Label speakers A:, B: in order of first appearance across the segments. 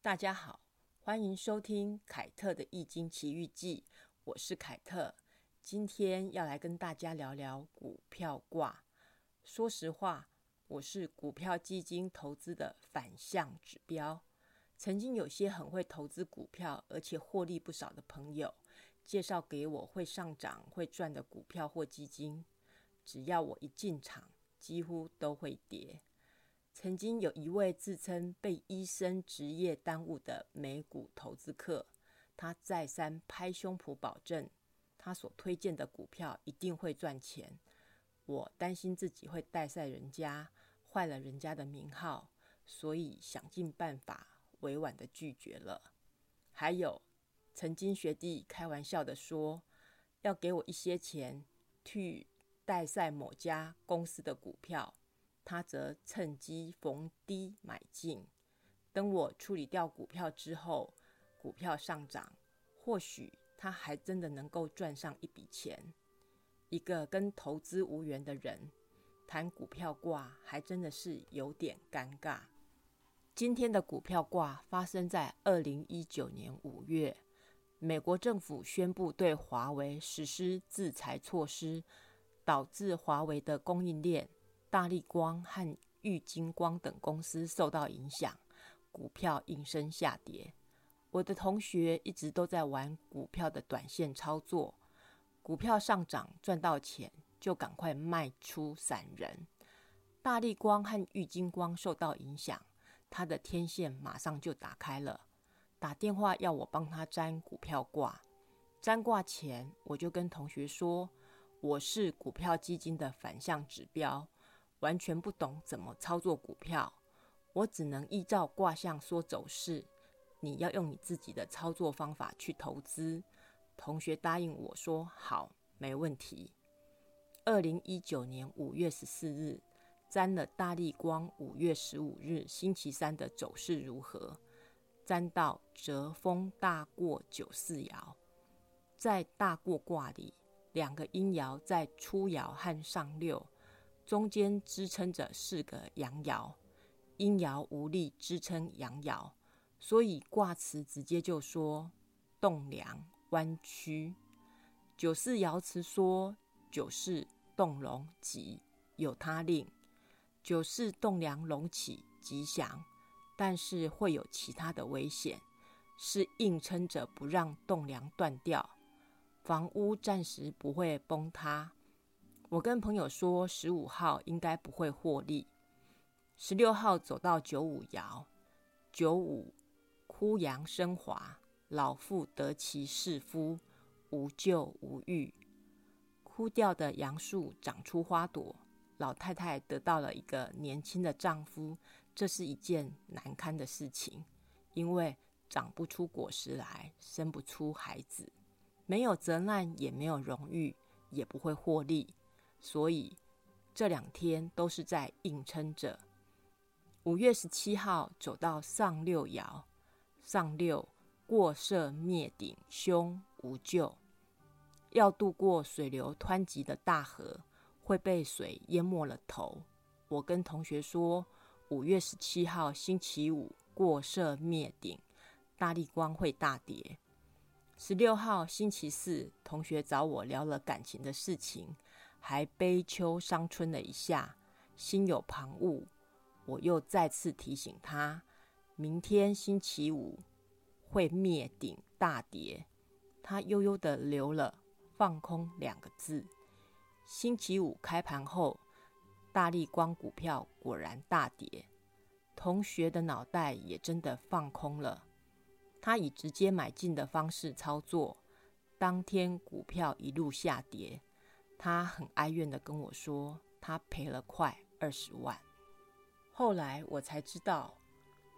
A: 大家好，欢迎收听凯特的《易经奇遇记》，我是凯特。今天要来跟大家聊聊股票卦。说实话，我是股票基金投资的反向指标。曾经有些很会投资股票，而且获利不少的朋友，介绍给我会上涨、会赚的股票或基金。只要我一进场，几乎都会跌。曾经有一位自称被医生职业耽误的美股投资客，他再三拍胸脯保证，他所推荐的股票一定会赚钱。我担心自己会带赛人家，坏了人家的名号，所以想尽办法委婉的拒绝了。还有，曾经学弟开玩笑的说，要给我一些钱去代赛某家公司的股票。他则趁机逢低买进，等我处理掉股票之后，股票上涨，或许他还真的能够赚上一笔钱。一个跟投资无缘的人谈股票卦，还真的是有点尴尬。今天的股票卦发生在二零一九年五月，美国政府宣布对华为实施制裁措施，导致华为的供应链。大力光和玉金光等公司受到影响，股票应声下跌。我的同学一直都在玩股票的短线操作，股票上涨赚到钱就赶快卖出散人。大力光和玉金光受到影响，他的天线马上就打开了，打电话要我帮他占股票卦。占卦前，我就跟同学说，我是股票基金的反向指标。完全不懂怎么操作股票，我只能依照卦象说走势。你要用你自己的操作方法去投资。同学答应我说好，没问题。二零一九年五月十四日，占了大力光五月十五日星期三的走势如何？占到折风大过九四爻，在大过卦里，两个阴爻在初爻和上六。中间支撑着四个阳爻，阴爻无力支撑阳爻，所以卦辞直接就说栋梁弯曲。九四爻辞说九四动龙吉，有他令。九四动梁隆起吉祥，但是会有其他的危险，是硬撑着不让栋梁断掉，房屋暂时不会崩塌。我跟朋友说，十五号应该不会获利。十六号走到九五爻，九五枯杨生华，老妇得其士夫，无咎无欲。枯掉的杨树长出花朵，老太太得到了一个年轻的丈夫，这是一件难堪的事情，因为长不出果实来，生不出孩子，没有责难，也没有荣誉，也不会获利。所以这两天都是在硬撑着。五月十七号走到上六爻，上六过涉灭顶，凶无救。要渡过水流湍急的大河，会被水淹没了头。我跟同学说，五月十七号星期五过涉灭顶，大力光会大跌。十六号星期四，同学找我聊了感情的事情。还悲秋伤春了一下，心有旁骛。我又再次提醒他，明天星期五会灭顶大跌。他悠悠的留了“放空”两个字。星期五开盘后，大力光股票果然大跌，同学的脑袋也真的放空了。他以直接买进的方式操作，当天股票一路下跌。他很哀怨的跟我说，他赔了快二十万。后来我才知道，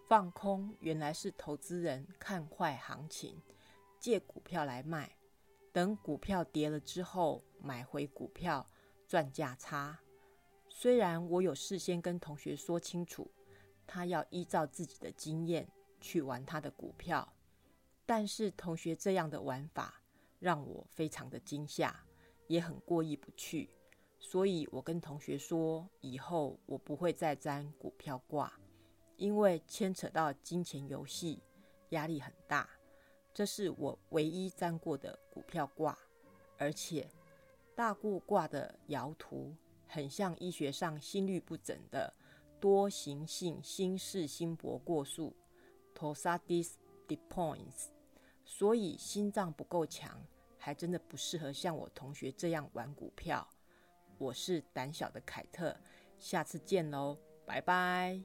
A: 放空原来是投资人看坏行情，借股票来卖，等股票跌了之后买回股票赚价差。虽然我有事先跟同学说清楚，他要依照自己的经验去玩他的股票，但是同学这样的玩法让我非常的惊吓。也很过意不去，所以我跟同学说，以后我不会再沾股票挂，因为牵扯到金钱游戏，压力很大。这是我唯一占过的股票挂，而且大过卦的摇图很像医学上心律不整的多形性心室心搏过速 （Torsades d e p o i n s 所以心脏不够强，还真的不适合像我同学这样玩股票。我是胆小的凯特，下次见喽，拜拜。